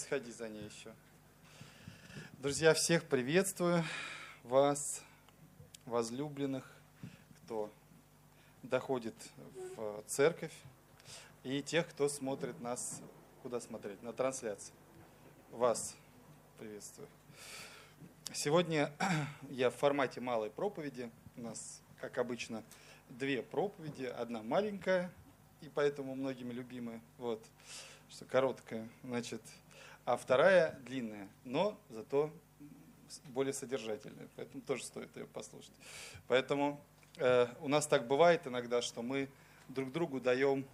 сходи за ней еще. Друзья, всех приветствую. Вас, возлюбленных, кто доходит в церковь, и тех, кто смотрит нас, куда смотреть, на трансляции. Вас приветствую. Сегодня я в формате малой проповеди. У нас, как обычно, две проповеди. Одна маленькая, и поэтому многими любимая. Вот что короткая, значит, а вторая длинная, но зато более содержательная, поэтому тоже стоит ее послушать. Поэтому э, у нас так бывает иногда, что мы друг другу даем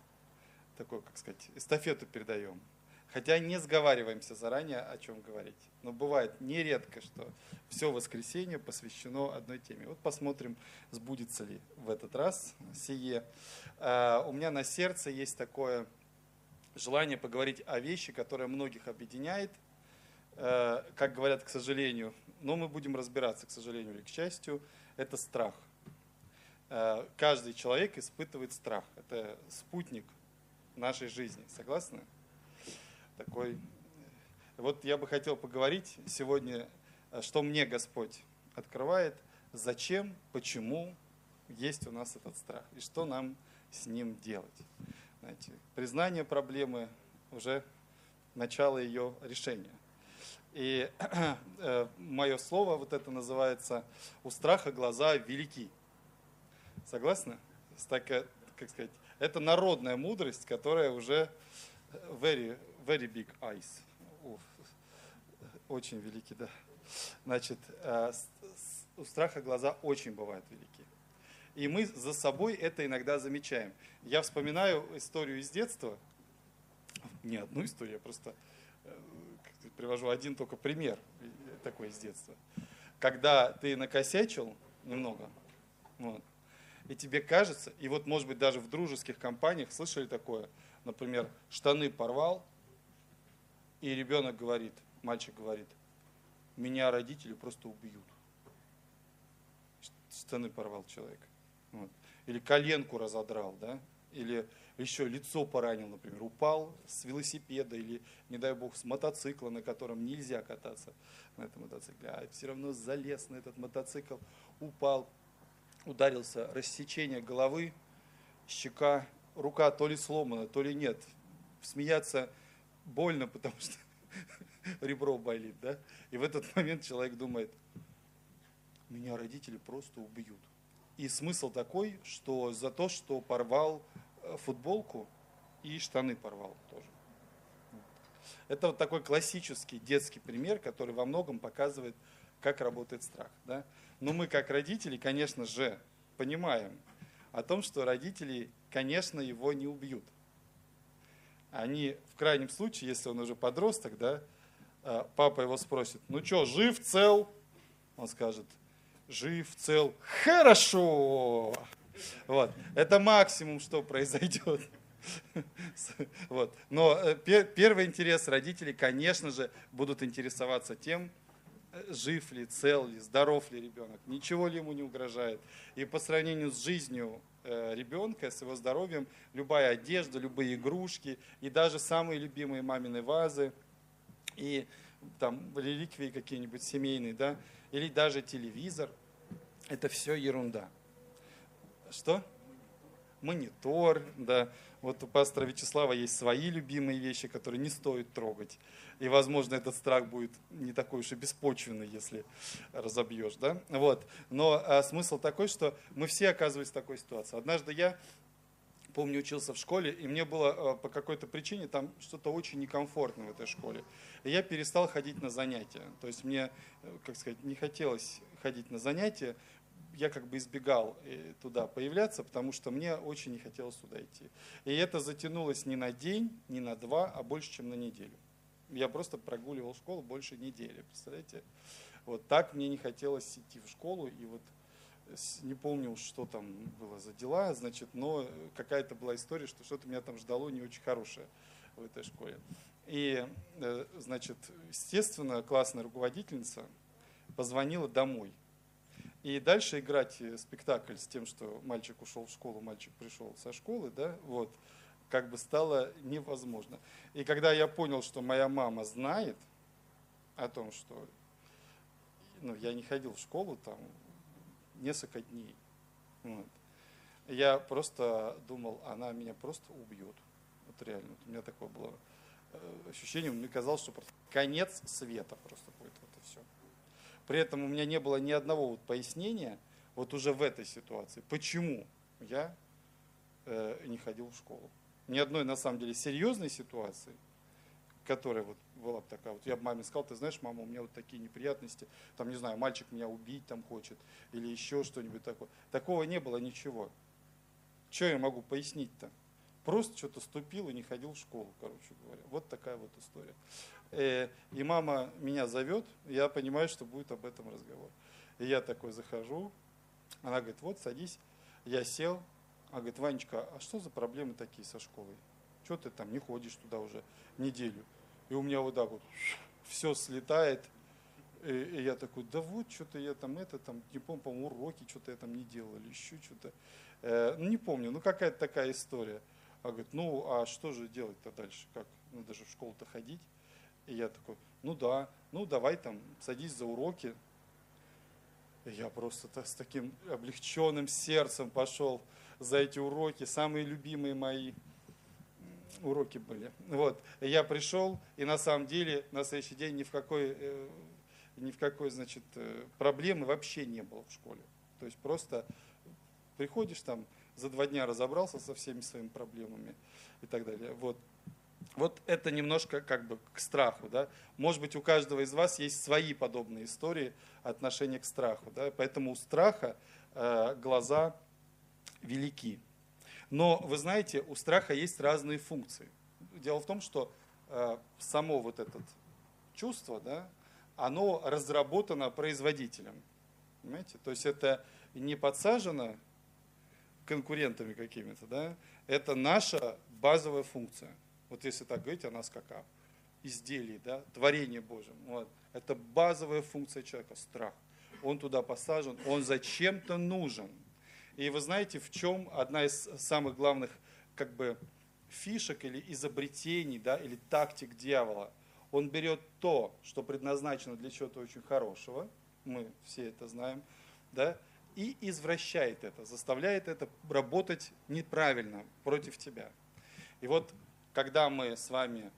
такой, как сказать, эстафету передаем. Хотя не сговариваемся заранее, о чем говорить. Но бывает нередко, что все воскресенье посвящено одной теме. Вот посмотрим, сбудется ли в этот раз сие. Э, у меня на сердце есть такое желание поговорить о вещи, которая многих объединяет, э, как говорят, к сожалению, но мы будем разбираться, к сожалению или к счастью, это страх. Э, каждый человек испытывает страх. Это спутник нашей жизни. Согласны? Такой. Вот я бы хотел поговорить сегодня, э, что мне Господь открывает, зачем, почему есть у нас этот страх и что нам с ним делать. Знаете, признание проблемы уже начало ее решения. И э, мое слово вот это называется «У страха глаза велики». Согласны? Так, э, как сказать, это народная мудрость, которая уже very, very big eyes. О, очень велики, да. Значит, э, у страха глаза очень бывают велики. И мы за собой это иногда замечаем. Я вспоминаю историю из детства, не одну историю, я просто э, привожу один только пример такой из детства. Когда ты накосячил немного, вот, и тебе кажется, и вот может быть даже в дружеских компаниях слышали такое, например, штаны порвал, и ребенок говорит, мальчик говорит, меня родители просто убьют. Штаны порвал человек. Вот. Или коленку разодрал, да? Или еще лицо поранил, например, упал с велосипеда или, не дай бог, с мотоцикла, на котором нельзя кататься на этом мотоцикле, а все равно залез на этот мотоцикл, упал, ударился, рассечение головы, щека, рука то ли сломана, то ли нет. Смеяться больно, потому что ребро болит, да? И в этот момент человек думает, меня родители просто убьют. И смысл такой, что за то, что порвал э, футболку и штаны порвал тоже. Это вот такой классический детский пример, который во многом показывает, как работает страх. Да? Но мы, как родители, конечно же, понимаем о том, что родители, конечно, его не убьют. Они, в крайнем случае, если он уже подросток, да, э, папа его спросит, ну что, жив, цел? Он скажет, жив, цел, хорошо. Вот. Это максимум, что произойдет. Вот. Но э, первый интерес родителей, конечно же, будут интересоваться тем, э, жив ли, цел ли, здоров ли ребенок, ничего ли ему не угрожает. И по сравнению с жизнью э, ребенка, с его здоровьем, любая одежда, любые игрушки и даже самые любимые мамины вазы и там реликвии какие-нибудь семейные, да, или даже телевизор, это все ерунда. Что? Монитор, да. Вот у пастора Вячеслава есть свои любимые вещи, которые не стоит трогать. И, возможно, этот страх будет не такой уж и беспочвенный, если разобьешь, да. Вот. Но а, смысл такой, что мы все оказывались в такой ситуации. Однажды я помню, учился в школе, и мне было э, по какой-то причине там что-то очень некомфортно в этой школе. И я перестал ходить на занятия. То есть мне, э, как сказать, не хотелось ходить на занятия, я как бы избегал э, туда появляться, потому что мне очень не хотелось туда идти. И это затянулось не на день, не на два, а больше, чем на неделю. Я просто прогуливал школу больше недели, представляете? Вот так мне не хотелось идти в школу, и вот не помню, что там было за дела, значит, но какая-то была история, что что-то меня там ждало не очень хорошее в этой школе. И, э, значит, естественно, классная руководительница позвонила домой. И дальше играть спектакль с тем, что мальчик ушел в школу, мальчик пришел со школы, да, вот, как бы стало невозможно. И когда я понял, что моя мама знает о том, что ну, я не ходил в школу там несколько дней, вот, я просто думал, она меня просто убьет. Вот реально, у меня такое было э, ощущение, мне казалось, что просто конец света просто будет это все. При этом у меня не было ни одного вот пояснения вот уже в этой ситуации, почему я э, не ходил в школу. Ни одной, на самом деле, серьезной ситуации, которая вот была бы такая, вот я бы маме сказал, ты знаешь, мама, у меня вот такие неприятности, там, не знаю, мальчик меня убить там хочет, или еще что-нибудь такое. Такого не было ничего. Что я могу пояснить-то? Просто что-то ступил и не ходил в школу, короче говоря. Вот такая вот история. Э, и мама меня зовет, я понимаю, что будет об этом разговор. И я такой захожу, она говорит, вот садись. Я сел, она говорит, Ванечка, а что за проблемы такие со школой? Что ты там не ходишь туда уже неделю? И у меня вот так вот все слетает. И, и я такой, да вот, что-то я там это, там, не помню, по-моему, уроки что-то я там не делал или еще что-то. Э, ну, не помню, ну, какая-то такая история. А говорит, ну, а что же делать-то дальше? Как? Надо же в школу-то ходить. И я такой, ну да, ну давай там, садись за уроки. И я просто с таким облегченным сердцем пошел за эти уроки, самые любимые мои уроки были. Вот. Я пришел, и на самом деле на следующий день ни в какой, э, ни в какой значит, э, проблемы вообще не было в школе. То есть просто приходишь там, за два дня разобрался со всеми своими проблемами и так далее. Вот. Вот это немножко как бы к страху. Да? Может быть, у каждого из вас есть свои подобные истории отношения к страху. Да? Поэтому у страха э, глаза велики. Но вы знаете, у страха есть разные функции. Дело в том, что э, само вот это чувство, да, оно разработано производителем. Понимаете? То есть это не подсажено конкурентами какими-то, да, это наша базовая функция. Вот если так говорить о нас как о да, творение Божьем. Вот. Это базовая функция человека, страх. Он туда посажен, он зачем-то нужен. И вы знаете, в чем одна из самых главных как бы, фишек или изобретений, да, или тактик дьявола? Он берет то, что предназначено для чего-то очень хорошего, мы все это знаем, да, и извращает это, заставляет это работать неправильно против тебя. И вот когда мы с вами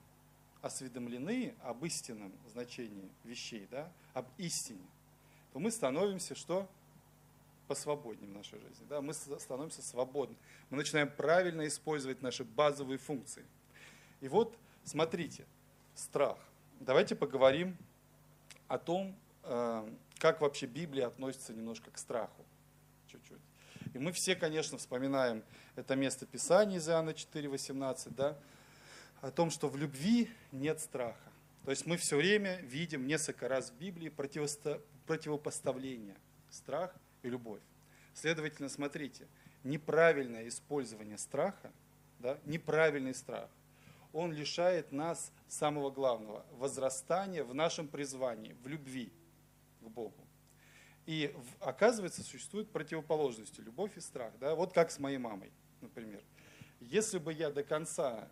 осведомлены об истинном значении вещей, да, об истине, то мы становимся что? Посвободнее в нашей жизни. Да? Мы становимся свободны. Мы начинаем правильно использовать наши базовые функции. И вот, смотрите, страх. Давайте поговорим о том, э, как вообще Библия относится немножко к страху. Чуть-чуть. И мы все, конечно, вспоминаем это место Писания из Иоанна 4,18, да, о том, что в любви нет страха. То есть мы все время видим несколько раз в Библии противопоставление страх и любовь. Следовательно, смотрите, неправильное использование страха, да, неправильный страх, он лишает нас самого главного – возрастания в нашем призвании, в любви к Богу. И оказывается, существуют противоположности – любовь и страх. Да? Вот как с моей мамой, например. Если бы я до конца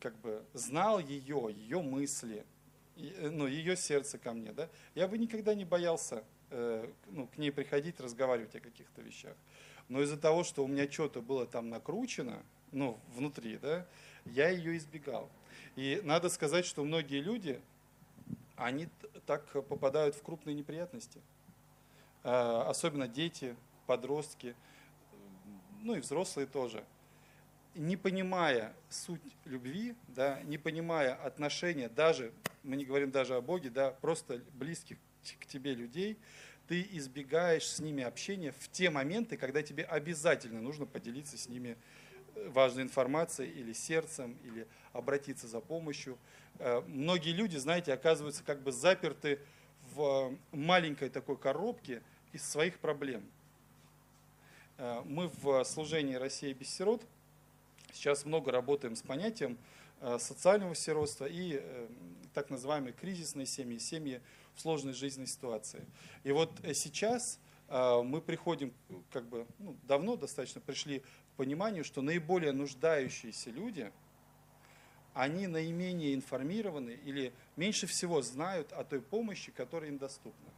как бы знал ее, ее мысли, ну, ее сердце ко мне, да, я бы никогда не боялся э, ну, к ней приходить, разговаривать о каких-то вещах. Но из-за того, что у меня что-то было там накручено, ну, внутри, да, я ее избегал. И надо сказать, что многие люди, они так попадают в крупные неприятности. Э, особенно дети, подростки, ну и взрослые тоже – не понимая суть любви, да, не понимая отношения, даже, мы не говорим даже о Боге, да, просто близких к тебе людей, ты избегаешь с ними общения в те моменты, когда тебе обязательно нужно поделиться с ними э, важной информацией или сердцем, или обратиться за помощью. Э, многие люди, знаете, оказываются как бы заперты в маленькой такой коробке из своих проблем. Э, мы в служении «Россия без сирот» Сейчас много работаем с понятием э, социального сиротства и э, так называемой кризисной семьи, семьи в сложной жизненной ситуации. И вот э, сейчас мы приходим, как бы ну, давно достаточно пришли к пониманию, что наиболее нуждающиеся люди, они наименее информированы или меньше всего знают о той помощи, которая им доступна.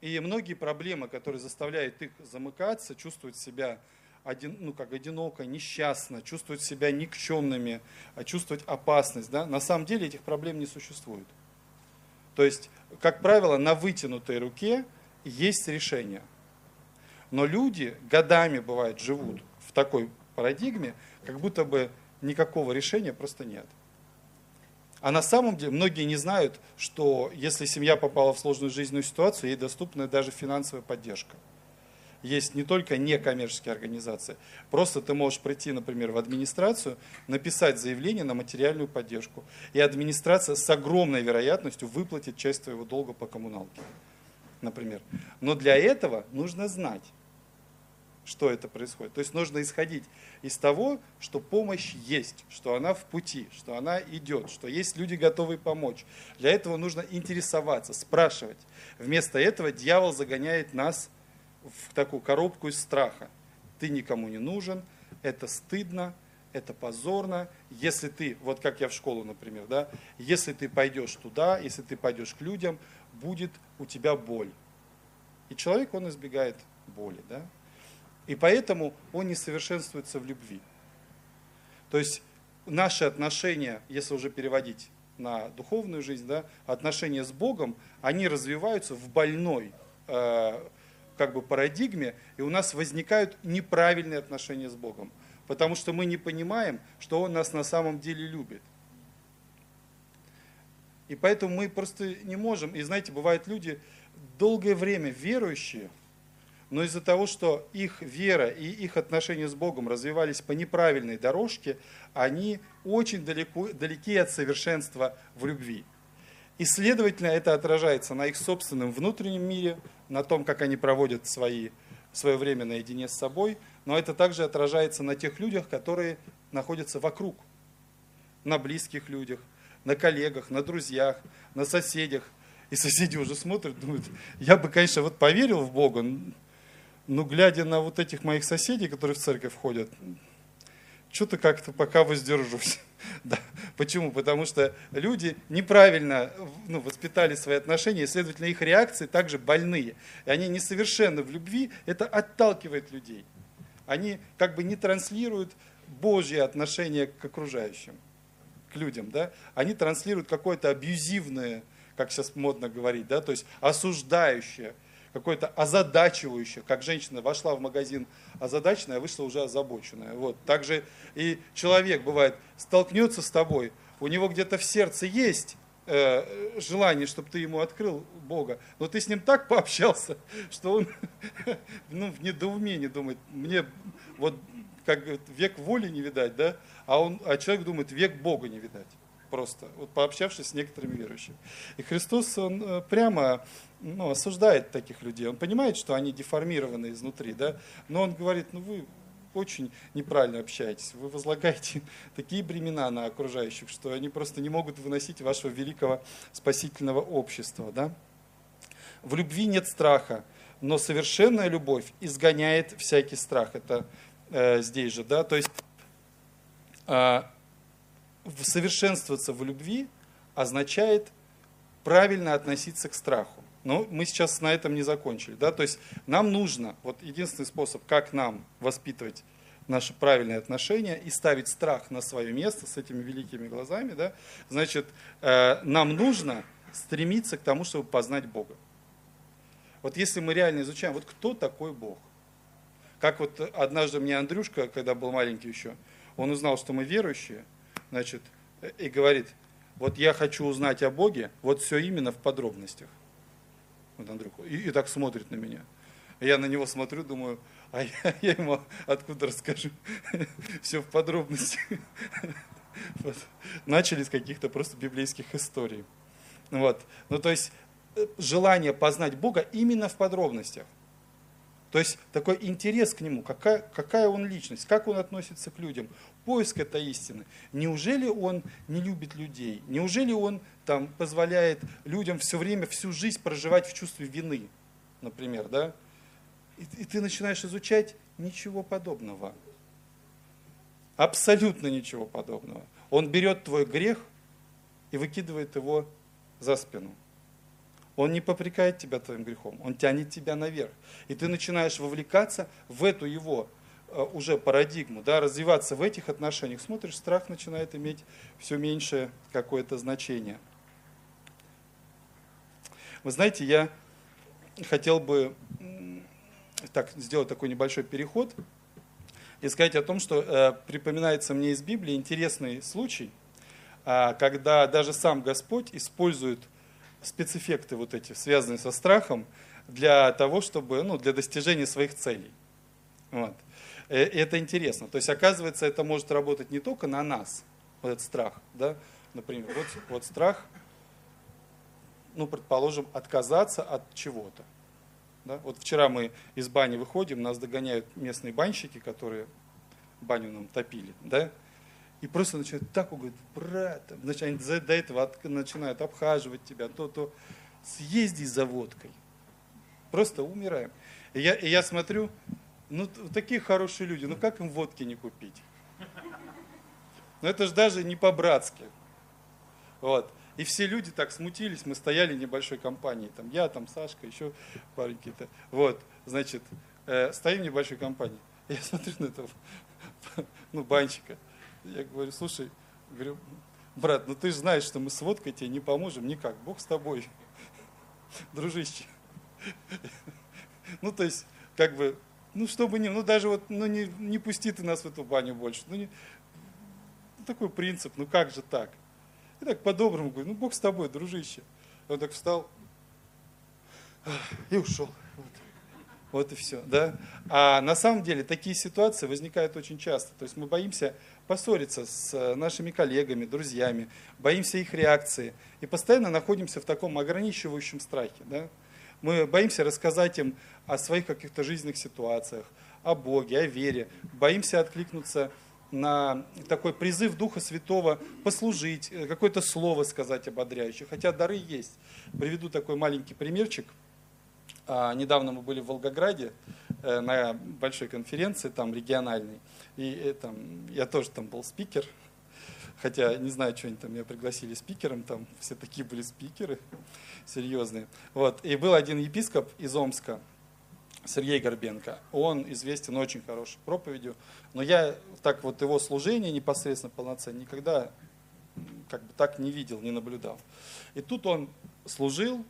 И многие проблемы, которые заставляют их замыкаться, чувствовать себя один, ну, как одиноко, несчастно, чувствовать себя никчемными, а чувствовать опасность. Да? На самом деле этих проблем не существует. То есть, как правило, на вытянутой руке есть решение. Но люди годами, бывает, живут в такой парадигме, как будто бы никакого решения просто нет. А на самом деле многие не знают, что если семья попала в сложную жизненную ситуацию, ей доступна даже финансовая поддержка есть не только некоммерческие организации. Просто ты можешь прийти, например, в администрацию, написать заявление на материальную поддержку. И администрация с огромной вероятностью выплатит часть твоего долга по коммуналке, например. Но для этого нужно знать, что это происходит. То есть нужно исходить из того, что помощь есть, что она в пути, что она идет, что есть люди, готовые помочь. Для этого нужно интересоваться, спрашивать. Вместо этого дьявол загоняет нас в такую коробку из страха. Ты никому не нужен, это стыдно, это позорно. Если ты, вот как я в школу, например, да, если ты пойдешь туда, если ты пойдешь к людям, будет у тебя боль. И человек, он избегает боли, да. И поэтому он не совершенствуется в любви. То есть наши отношения, если уже переводить на духовную жизнь, да, отношения с Богом, они развиваются в больной, э, как бы парадигме, и у нас возникают неправильные отношения с Богом, потому что мы не понимаем, что Он нас на самом деле любит. И поэтому мы просто не можем, и знаете, бывают люди долгое время верующие, но из-за того, что их вера и их отношения с Богом развивались по неправильной дорожке, они очень далеко, далеки от совершенства в любви. И, следовательно, это отражается на их собственном внутреннем мире, на том, как они проводят свои, свое время наедине с собой, но это также отражается на тех людях, которые находятся вокруг, на близких людях, на коллегах, на друзьях, на соседях. И соседи уже смотрят, думают, я бы, конечно, вот поверил в Бога, но глядя на вот этих моих соседей, которые в церковь ходят, что-то как-то пока воздержусь. Да. Почему? Потому что люди неправильно ну, воспитали свои отношения, и, следовательно, их реакции также больные. И они несовершенны в любви, это отталкивает людей. Они как бы не транслируют Божье отношение к окружающим, к людям. Да? Они транслируют какое-то абьюзивное, как сейчас модно говорить, да? то есть осуждающее, какое-то озадачивающее, как женщина вошла в магазин озадаченная, а вышла уже озабоченная. Вот. Также и человек бывает, столкнется с тобой, у него где-то в сердце есть э, желание, чтобы ты ему открыл Бога, но ты с ним так пообщался, что он ну, в недоумении думает, мне вот как век воли не видать, да, а, он, а человек думает, век Бога не видать просто, вот пообщавшись с некоторыми верующими. И Христос, он э, прямо ну, осуждает таких людей. Он понимает, что они деформированы изнутри, да, но он говорит, ну вы очень неправильно общаетесь, вы возлагаете такие бремена на окружающих, что они просто не могут выносить вашего великого спасительного общества. Да? В любви нет страха, но совершенная любовь изгоняет всякий страх. Это э, здесь же, да, то есть э, совершенствоваться в любви означает правильно относиться к страху. Но мы сейчас на этом не закончили. Да? То есть нам нужно, вот единственный способ, как нам воспитывать наши правильные отношения и ставить страх на свое место с этими великими глазами, да, значит, э, нам нужно стремиться к тому, чтобы познать Бога. Вот если мы реально изучаем, вот кто такой Бог? Как вот однажды мне Андрюшка, когда был маленький еще, он узнал, что мы верующие, значит, и говорит, вот я хочу узнать о Боге, вот все именно в подробностях. Вот Андрюха, и, и так смотрит на меня. Я на него смотрю, думаю, а я, я ему откуда расскажу? Все в подробностях. Вот. Начали с каких-то просто библейских историй. Вот. Ну, то есть, э, желание познать Бога именно в подробностях. То есть такой интерес к нему, какая, какая он личность, как он относится к людям, поиск этой истины. Неужели он не любит людей? Неужели он там, позволяет людям все время, всю жизнь проживать в чувстве вины, например, да? И, и ты начинаешь изучать ничего подобного. Абсолютно ничего подобного. Он берет твой грех и выкидывает его за спину. Он не попрекает тебя твоим грехом, он тянет тебя наверх. И ты начинаешь вовлекаться в эту его э, уже парадигму, да, развиваться в этих отношениях. Смотришь, страх начинает иметь все меньшее какое-то значение. Вы знаете, я хотел бы так, сделать такой небольшой переход и сказать о том, что э, припоминается мне из Библии интересный случай, э, когда даже сам Господь использует спецэффекты вот эти, связанные со страхом, для того, чтобы, ну, для достижения своих целей. Вот. И э, это интересно. То есть, оказывается, это может работать не только на нас, вот этот страх, да, например, вот, вот страх, ну, предположим, отказаться от чего-то. Да? Вот вчера мы из бани выходим, нас догоняют местные банщики, которые баню нам топили, да, и просто начинают так, он брат, значит, они до этого начинают обхаживать тебя, то-то, съезди за водкой. Просто умираем. И я, и я смотрю, ну, такие хорошие люди, ну как им водки не купить? Ну это же даже не по-братски. Вот. И все люди так смутились, мы стояли небольшой компанией, там я, там Сашка, еще пареньки-то. Вот, значит, э, стоим в небольшой компании. Я смотрю на этого, ну, банчика. Я говорю, слушай, говорю, брат, ну ты же знаешь, что мы с водкой тебе не поможем никак, Бог с тобой, дружище. Ну, то есть, как бы, ну, чтобы не, ну, даже вот, ну, не, не пусти ты нас в эту баню больше. Ну, не, ну, такой принцип, ну, как же так? И так по-доброму говорю, ну Бог с тобой, дружище. Он так встал и ушел. Вот. вот и все. Да? А на самом деле такие ситуации возникают очень часто. То есть мы боимся поссориться с э, нашими коллегами, друзьями, боимся их реакции. И постоянно находимся в таком ограничивающем страхе. Да? Мы боимся рассказать им о своих каких-то жизненных ситуациях, о Боге, о вере. Боимся откликнуться на такой призыв Духа Святого послужить, э, какое-то слово сказать ободряющее, хотя дары есть. Приведу такой маленький примерчик. А, недавно мы были в Волгограде на большой конференции, там региональной, и э, там, я тоже там был спикер, хотя не знаю, что они там меня пригласили спикером, там все такие были спикеры серьезные. Вот. И был один епископ из Омска, Сергей Горбенко. Он известен очень хорошей проповедью, но я так вот его служение непосредственно полноценно никогда как бы так не видел, не наблюдал. И тут он служил,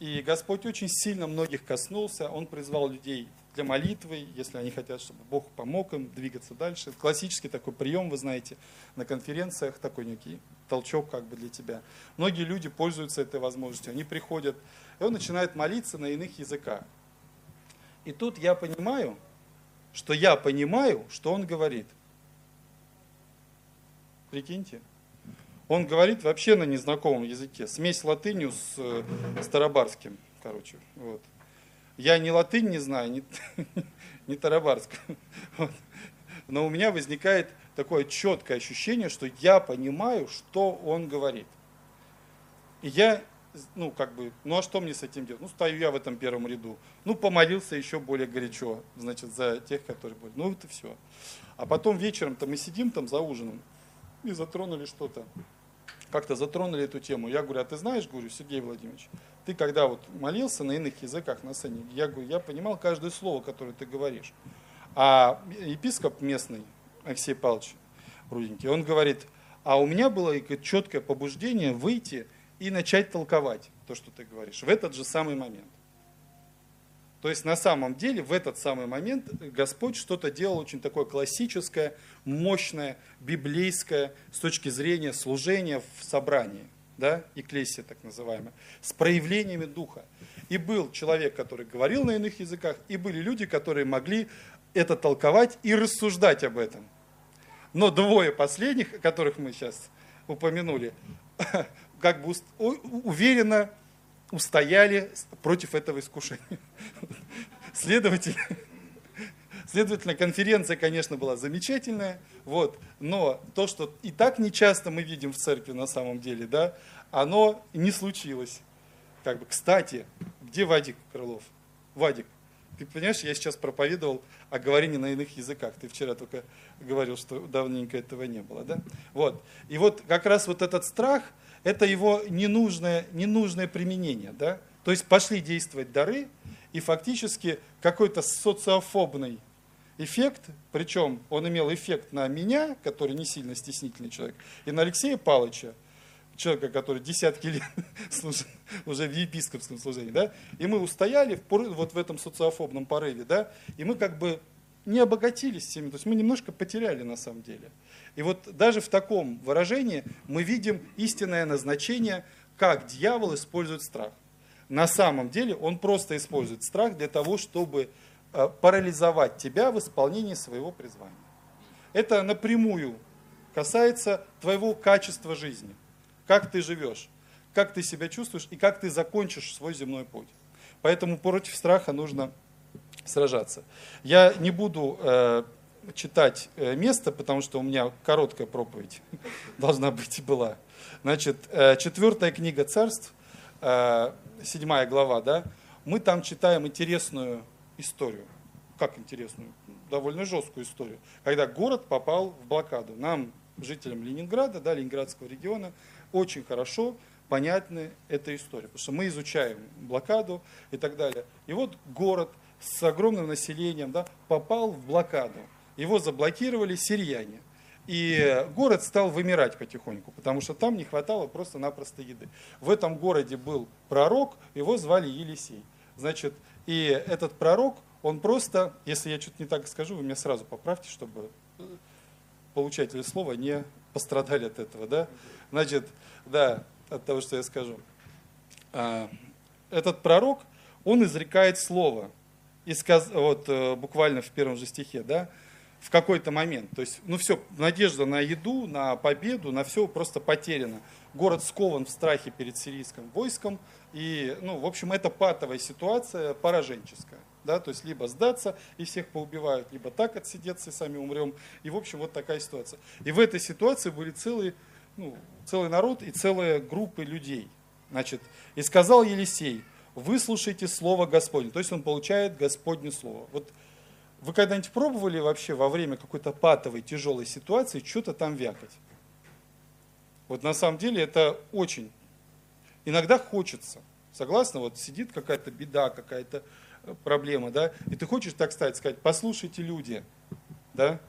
и Господь очень сильно многих коснулся. Он призвал людей для молитвы, если они хотят, чтобы Бог помог им двигаться дальше. Классический такой прием, вы знаете, на конференциях, такой некий толчок как бы для тебя. Многие люди пользуются этой возможностью, они приходят, и он начинает молиться на иных языках. И тут я понимаю, что я понимаю, что он говорит. Прикиньте. Он говорит вообще на незнакомом языке. Смесь латынью с э, старобарским, короче. Вот. Я ни латынь не знаю, ни, ни тарабарскую. Вот. Но у меня возникает такое четкое ощущение, что я понимаю, что он говорит. И я ну, как бы, ну а что мне с этим делать? Ну, стою я в этом первом ряду. Ну, помолился еще более горячо, значит, за тех, которые были. Ну, это все. А потом вечером-то мы сидим там за ужином и затронули что-то. Как-то затронули эту тему. Я говорю, а ты знаешь, говорю, Сергей Владимирович, ты когда вот молился на иных языках на сцене, я говорю, я понимал каждое слово, которое ты говоришь. А епископ местный, Алексей Павлович Руденький, он говорит, а у меня было четкое побуждение выйти и начать толковать то, что ты говоришь, в этот же самый момент. То есть на самом деле в этот самый момент Господь что-то делал очень такое классическое, мощное, библейское с точки зрения служения в собрании, да, экклесия так называемая, с проявлениями Духа. И был человек, который говорил на иных языках, и были люди, которые могли это толковать и рассуждать об этом. Но двое последних, которых мы сейчас упомянули, как бы уверенно устояли против этого искушения. Следовательно, следовательно, конференция, конечно, была замечательная, вот, но то, что и так нечасто мы видим в церкви на самом деле, да, оно не случилось. Как бы, кстати, где Вадик Крылов? Вадик, Ты понимаешь, я сейчас проповедовал о говорении на иных языках. Ты вчера только говорил, что давненько этого не было. Да? Вот. И вот как раз вот этот страх, это его ненужное, ненужное применение. Да? То есть пошли действовать дары, и фактически какой-то социофобный эффект, причем он имел эффект на меня, который не сильно стеснительный человек, и на Алексея Павловича, человека, который десятки лет служил уже в епископском служении, да, и мы устояли в, вот в этом социофобном порыве, да, и мы как бы не обогатились всеми, то есть мы немножко потеряли на самом деле. И вот даже в таком выражении мы видим истинное назначение, как дьявол использует страх. На самом деле он просто использует страх для того, чтобы э, парализовать тебя в исполнении своего призвания. Это напрямую касается твоего качества жизни как ты живешь, как ты себя чувствуешь и как ты закончишь свой земной путь. Поэтому против страха нужно сражаться. Я не буду э, читать э, место, потому что у меня короткая проповедь должна быть и была. Значит, э, четвертая книга царств, э, седьмая глава, да, мы там читаем интересную историю. Как интересную? Довольно жесткую историю. Когда город попал в блокаду. Нам, жителям Ленинграда, да, Ленинградского региона, очень хорошо понятна эта история, потому что мы изучаем блокаду и так далее. И вот город с огромным населением да, попал в блокаду. Его заблокировали сирияне. И город стал вымирать потихоньку, потому что там не хватало просто-напросто еды. В этом городе был пророк, его звали Елисей. Значит, и этот пророк, он просто, если я что-то не так скажу, вы меня сразу поправьте, чтобы получатели слова не пострадали от этого, да? Значит, да, от того, что я скажу. А, этот пророк, он изрекает слово, и сказ, вот э, буквально в первом же стихе, да, в какой-то момент. То есть, ну все, надежда на еду, на победу, на все просто потеряно. Город скован в страхе перед сирийским войском, и, ну, в общем, это патовая ситуация, пораженческая. Да, то есть либо сдаться и всех поубивают, либо так отсидеться и сами умрем. И, в общем, вот такая ситуация. И в этой ситуации были целые, ну, целый народ и целые группы людей. Значит, и сказал Елисей, выслушайте слово Господне. То есть он получает Господне слово. Вот вы когда-нибудь пробовали вообще во время какой-то патовой, тяжелой ситуации что-то там вякать? Вот на самом деле это очень. Иногда хочется. Согласна? Вот сидит какая-то беда, какая-то проблема, да, и ты хочешь так стать, сказать, послушайте люди, да,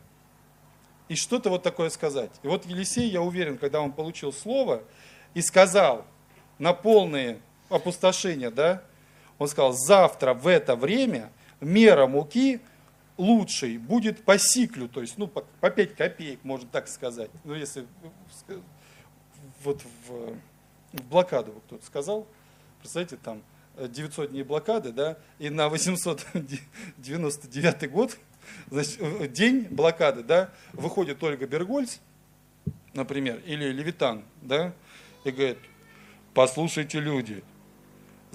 и что-то вот такое сказать. И вот Елисей, я уверен, когда он получил слово и сказал на полное опустошение, да, он сказал, завтра в это время мера муки лучшей будет по сиклю, то есть, ну, по, по 5 копеек, можно так сказать. Ну, если вот в, в блокаду кто-то сказал, представляете, там 900 дней блокады, да, и на 899 год, значит, день блокады, да, выходит Ольга Бергольц, например, или Левитан, да, и говорит, послушайте, люди,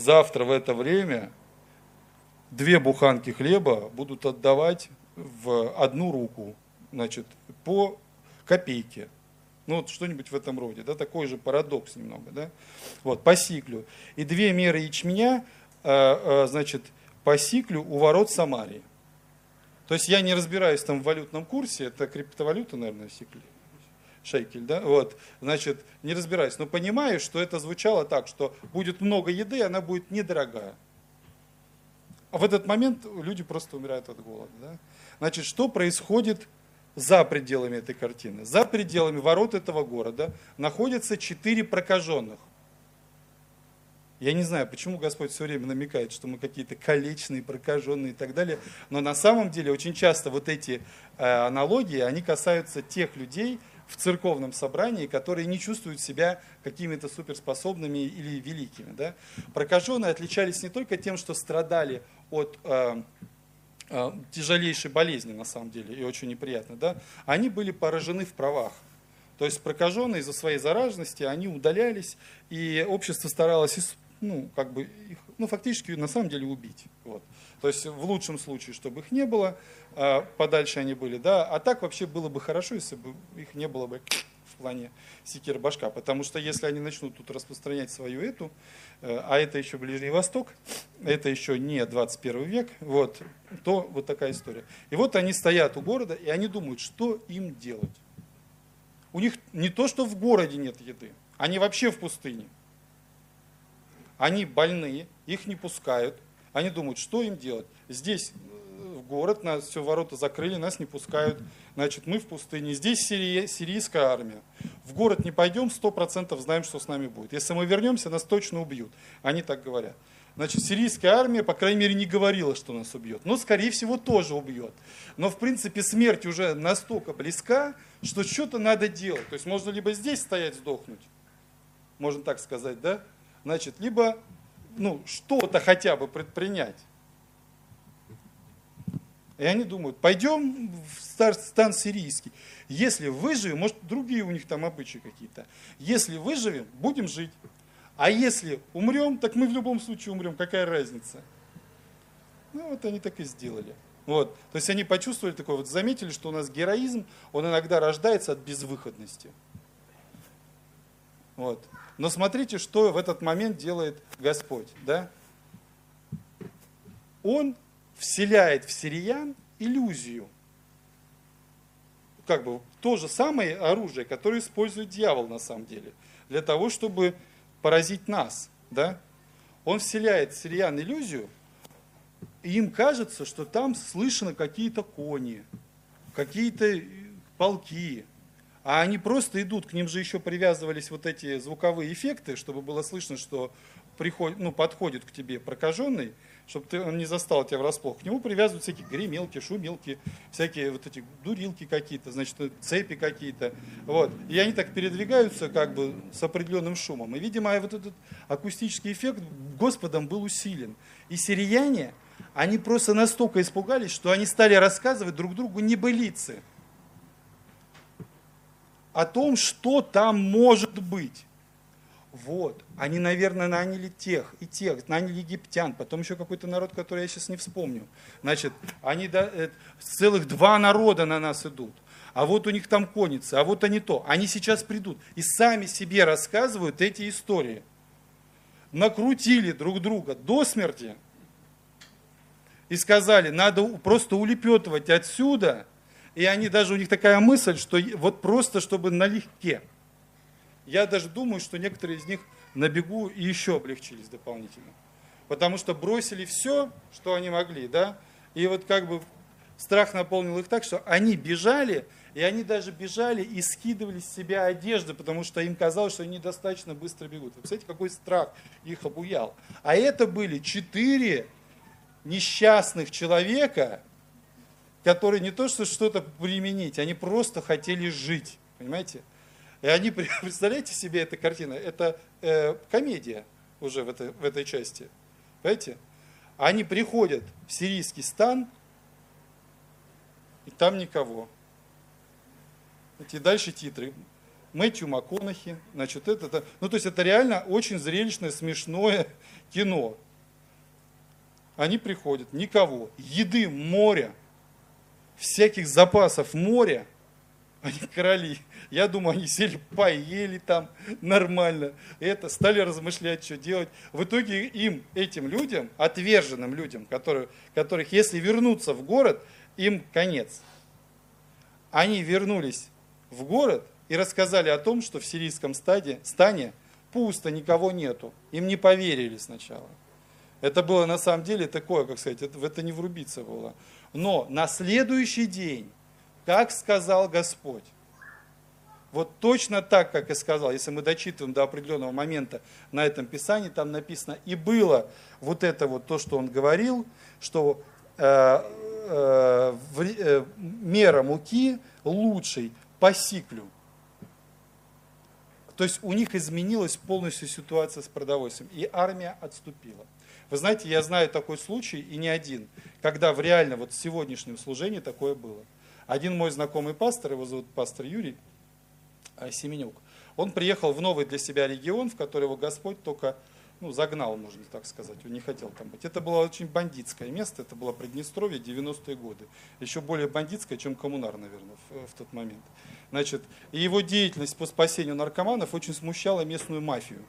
завтра в это время две буханки хлеба будут отдавать в одну руку, значит, по копейке. Ну, вот что-нибудь в этом роде, да, такой же парадокс немного, да, вот, по сиклю. И две меры ячменя, э, э, значит, по сиклю у ворот Самарии. То есть я не разбираюсь там в валютном курсе, это криптовалюта, наверное, сикль, шейкель, да, вот, значит, не разбираюсь, но понимаю, что это звучало так, что будет много еды, она будет недорогая. А в этот момент люди просто умирают от голода, да. Значит, что происходит за пределами этой картины. За пределами ворот этого города находятся четыре прокаженных. Я не знаю, почему Господь все время намекает, что мы какие-то колечные, прокаженные и так далее. Но на самом деле очень часто вот эти э, аналогии, они касаются тех людей в церковном собрании, которые не чувствуют себя какими-то суперспособными или великими. Да? Прокаженные отличались не только тем, что страдали от э, Э, тяжелейшей болезни, на самом деле, и очень неприятно, да, они были поражены в правах. То есть прокаженные из-за своей зараженности, они удалялись, и общество старалось, ну, как бы, их, ну, фактически, на самом деле, убить. Вот. То есть в лучшем случае, чтобы их не было, э, подальше они были, да, а так вообще было бы хорошо, если бы их не было бы плане секира башка. Потому что если они начнут тут распространять свою эту, а это еще Ближний Восток, это еще не 21 век, вот, то вот такая история. И вот они стоят у города, и они думают, что им делать. У них не то, что в городе нет еды, они вообще в пустыне. Они больные, их не пускают. Они думают, что им делать. Здесь э, в город, нас все ворота закрыли, нас не пускают. Значит, мы в пустыне. Здесь сирия, сирийская армия. В город не пойдем, сто процентов знаем, что с нами будет. Если мы вернемся, нас точно убьют. Они так говорят. Значит, сирийская армия, по крайней мере, не говорила, что нас убьет. Но, скорее всего, тоже убьет. Но, в принципе, смерть уже настолько близка, что что-то надо делать. То есть можно либо здесь стоять, сдохнуть, можно так сказать, да? Значит, либо ну, что-то хотя бы предпринять. И они думают, пойдем в стан сирийский. Если выживем, может, другие у них там обычаи какие-то. Если выживем, будем жить. А если умрем, так мы в любом случае умрем. Какая разница? Ну, вот они так и сделали. Вот. То есть они почувствовали такое, вот заметили, что у нас героизм, он иногда рождается от безвыходности. Вот. Но смотрите, что в этот момент делает Господь. Да? Он вселяет в сириян иллюзию. Как бы то же самое оружие, которое использует дьявол на самом деле. Для того, чтобы поразить нас. Да? Он вселяет в сириян иллюзию, и им кажется, что там слышно какие-то кони, какие-то полки, а они просто идут, к ним же еще привязывались вот эти звуковые эффекты, чтобы было слышно, что приходит, ну, подходит к тебе прокаженный, чтобы ты, он не застал тебя врасплох. К нему привязывают всякие гремелки, шумелки, всякие вот эти дурилки какие-то, значит, цепи какие-то. Вот. И они так передвигаются как бы с определенным шумом. И, видимо, вот этот акустический эффект Господом был усилен. И сирияне, они просто настолько испугались, что они стали рассказывать друг другу небылицы о том, что там может быть. Вот, они, наверное, наняли тех и тех, наняли египтян, потом еще какой-то народ, который я сейчас не вспомню. Значит, они да, э, целых два народа на нас идут. А вот у них там конница, а вот они то. Они сейчас придут и сами себе рассказывают эти истории. Накрутили друг друга до смерти и сказали, надо просто улепетывать отсюда – и они даже, у них такая мысль, что вот просто, чтобы налегке. Я даже думаю, что некоторые из них на бегу и еще облегчились дополнительно. Потому что бросили все, что они могли, да, и вот как бы страх наполнил их так, что они бежали, и они даже бежали и скидывали с себя одежды, потому что им казалось, что они недостаточно быстро бегут. Вы представляете, какой страх их обуял. А это были четыре несчастных человека, которые не то что что-то применить, они просто хотели жить, понимаете? И они, представляете себе эту картину, это э, комедия уже в этой, в этой части, понимаете? Они приходят в сирийский стан, и там никого. И дальше титры. Мэтью МакКонахи, значит, это, это, ну, то есть это реально очень зрелищное, смешное кино. Они приходят, никого, еды, море, всяких запасов моря, они короли. Я думаю, они сели, поели там нормально. Это, стали размышлять, что делать. В итоге им, этим людям, отверженным людям, которые, которых, если вернуться в город, им конец. Они вернулись в город и рассказали о том, что в сирийском стаде, стане пусто, никого нету. Им не поверили сначала. Это было на самом деле такое, как сказать, в это не врубиться было. Но на следующий день, как сказал Господь, вот точно так, как и сказал, если мы дочитываем до определенного момента на этом Писании, там написано, и было вот это вот то, что он говорил, что э, э, э, мера муки лучшей по сиклю. То есть у них изменилась полностью ситуация с продовольствием, и армия отступила. Вы знаете, я знаю такой случай, и не один, когда в реально вот в сегодняшнем служении такое было. Один мой знакомый пастор, его зовут пастор Юрий э, Семенюк, он приехал в новый для себя регион, в который его Господь только ну, загнал, можно так сказать, он не хотел там быть. Это было очень бандитское место, это было Приднестровье, 90-е годы. Еще более бандитское, чем коммунар, наверное, в, в тот момент. Значит, и его деятельность по спасению наркоманов очень смущала местную мафию,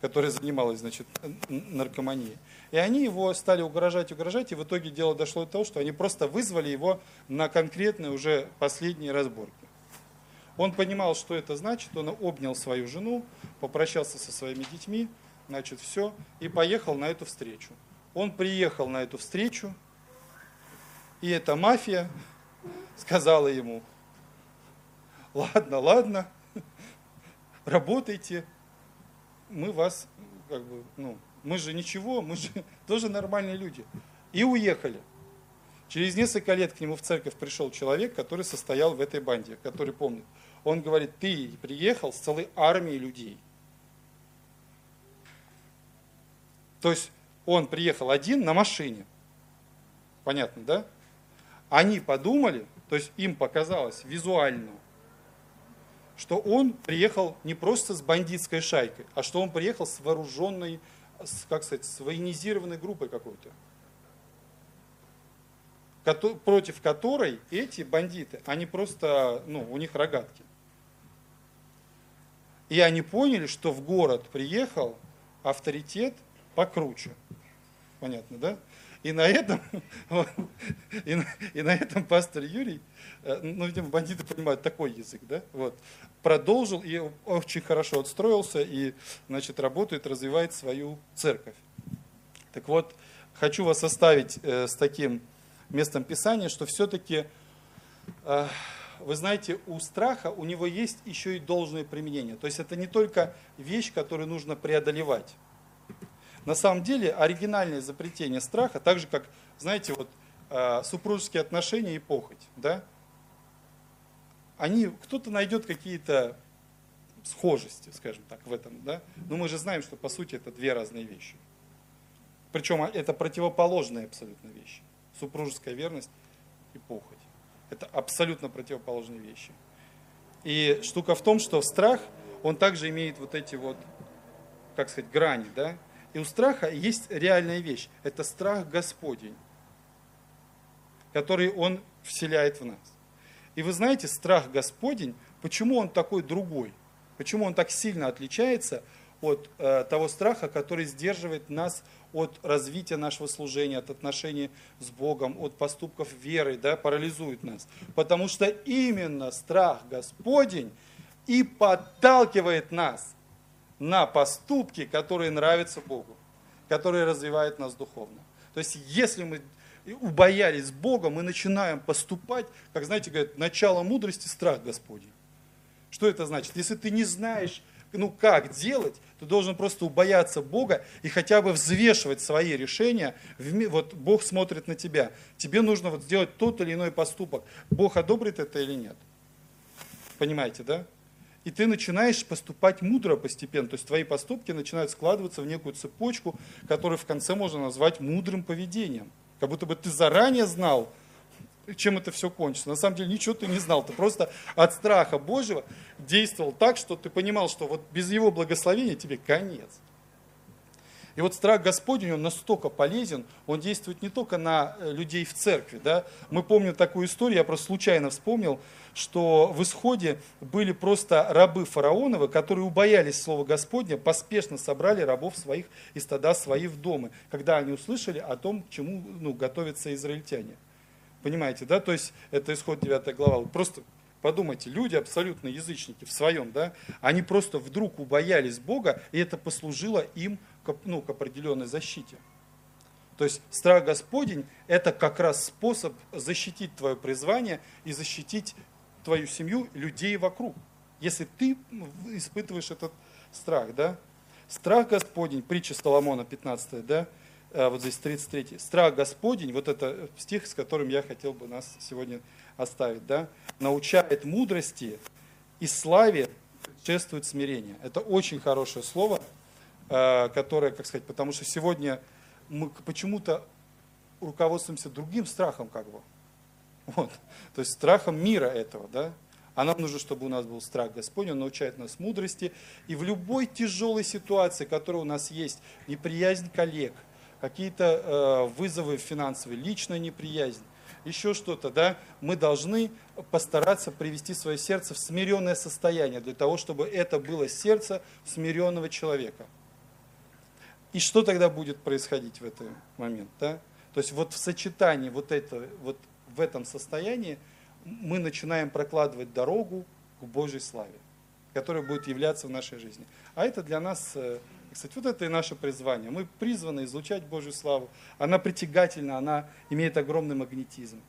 которая занималась, значит, наркоманией. И они его стали угрожать, угрожать, и в итоге дело дошло до того, что они просто вызвали его на конкретные уже последние разборки. Он понимал, что это значит, он обнял свою жену, попрощался со своими детьми, значит, все, и поехал на эту встречу. Он приехал на эту встречу, и эта мафия сказала ему, ладно, ладно, работайте, мы вас, как бы, ну, мы же ничего, мы же тоже нормальные люди. И уехали. Через несколько лет к нему в церковь пришел человек, который состоял в этой банде, который помнит. Он говорит, ты приехал с целой армией людей. То есть он приехал один на машине. Понятно, да? Они подумали, то есть им показалось визуально, что он приехал не просто с бандитской шайкой, а что он приехал с вооруженной, с, как сказать, с военизированной группой какой-то, против которой эти бандиты, они просто, ну, у них рогатки. И они поняли, что в город приехал авторитет – покруче. Понятно, да? И на этом, и, на, и на этом пастор Юрий, э, ну, видимо, бандиты понимают такой язык, да, вот, продолжил и очень хорошо отстроился и, значит, работает, развивает свою церковь. Так вот, хочу вас оставить э, с таким местом Писания, что все-таки, э, вы знаете, у страха у него есть еще и должное применение. То есть это не только вещь, которую нужно преодолевать. На самом деле оригинальное изобретение страха, так же как, знаете, вот э, супружеские отношения и похоть, да, они, кто-то найдет какие-то схожести, скажем так, в этом, да, но мы же знаем, что по сути это две разные вещи. Причем это противоположные абсолютно вещи. Супружеская верность и похоть. Это абсолютно противоположные вещи. И штука в том, что страх, он также имеет вот эти вот, как сказать, грани, да, и у страха есть реальная вещь. Это страх Господень, который Он вселяет в нас. И вы знаете, страх Господень, почему он такой другой? Почему он так сильно отличается от э, того страха, который сдерживает нас от развития нашего служения, от отношений с Богом, от поступков веры, да, парализует нас. Потому что именно страх Господень и подталкивает нас на поступки, которые нравятся Богу, которые развивают нас духовно. То есть, если мы убоялись Бога, мы начинаем поступать, как, знаете, говорят, начало мудрости – страх Господень. Что это значит? Если ты не знаешь, ну как делать, ты должен просто убояться Бога и хотя бы взвешивать свои решения. Вот Бог смотрит на тебя. Тебе нужно вот сделать тот или иной поступок. Бог одобрит это или нет? Понимаете, да? И ты начинаешь поступать мудро постепенно. То есть твои поступки начинают складываться в некую цепочку, которую в конце можно назвать мудрым поведением. Как будто бы ты заранее знал, чем это все кончится. На самом деле ничего ты не знал. Ты просто от страха Божьего действовал так, что ты понимал, что вот без его благословения тебе конец. И вот страх Господень, он настолько полезен, он действует не только на э, людей в церкви. Да? Мы помним такую историю, я просто случайно вспомнил, что в исходе были просто рабы фараоновы, которые убоялись слова Господня, поспешно собрали рабов своих и стада свои в дома, когда они услышали о том, к чему ну, готовятся израильтяне. Понимаете, да? То есть это исход 9 глава. Просто Подумайте, люди абсолютно язычники в своем, да, они просто вдруг убоялись Бога, и это послужило им к, ну, к определенной защите. То есть страх Господень – это как раз способ защитить твое призвание и защитить твою семью, людей вокруг. Если ты испытываешь этот страх, да? Страх Господень, притча Соломона 15, да? Э, вот здесь 33. Страх Господень, вот это стих, с которым я хотел бы нас сегодня оставить, да? Научает мудрости и славе предшествует смирение. Это очень хорошее слово, Э, которая, как сказать, потому что сегодня мы почему-то руководствуемся другим страхом, как бы. Вот. То есть страхом мира этого, да? А нам нужно, чтобы у нас был страх Господень, Он научает нас мудрости. И в любой тяжелой ситуации, которая у нас есть, неприязнь коллег, какие-то э, вызовы финансовые, личная неприязнь, еще что-то, да, мы должны постараться привести свое сердце в смиренное состояние, для того, чтобы это было сердце смиренного человека. И что тогда будет происходить в этот момент? Да? То есть вот в сочетании вот, это, вот в этом состоянии мы начинаем прокладывать дорогу к Божьей славе, которая будет являться в нашей жизни. А это для нас, э, кстати, вот это и наше призвание. Мы призваны излучать Божью славу. Она притягательна, она имеет огромный магнетизм.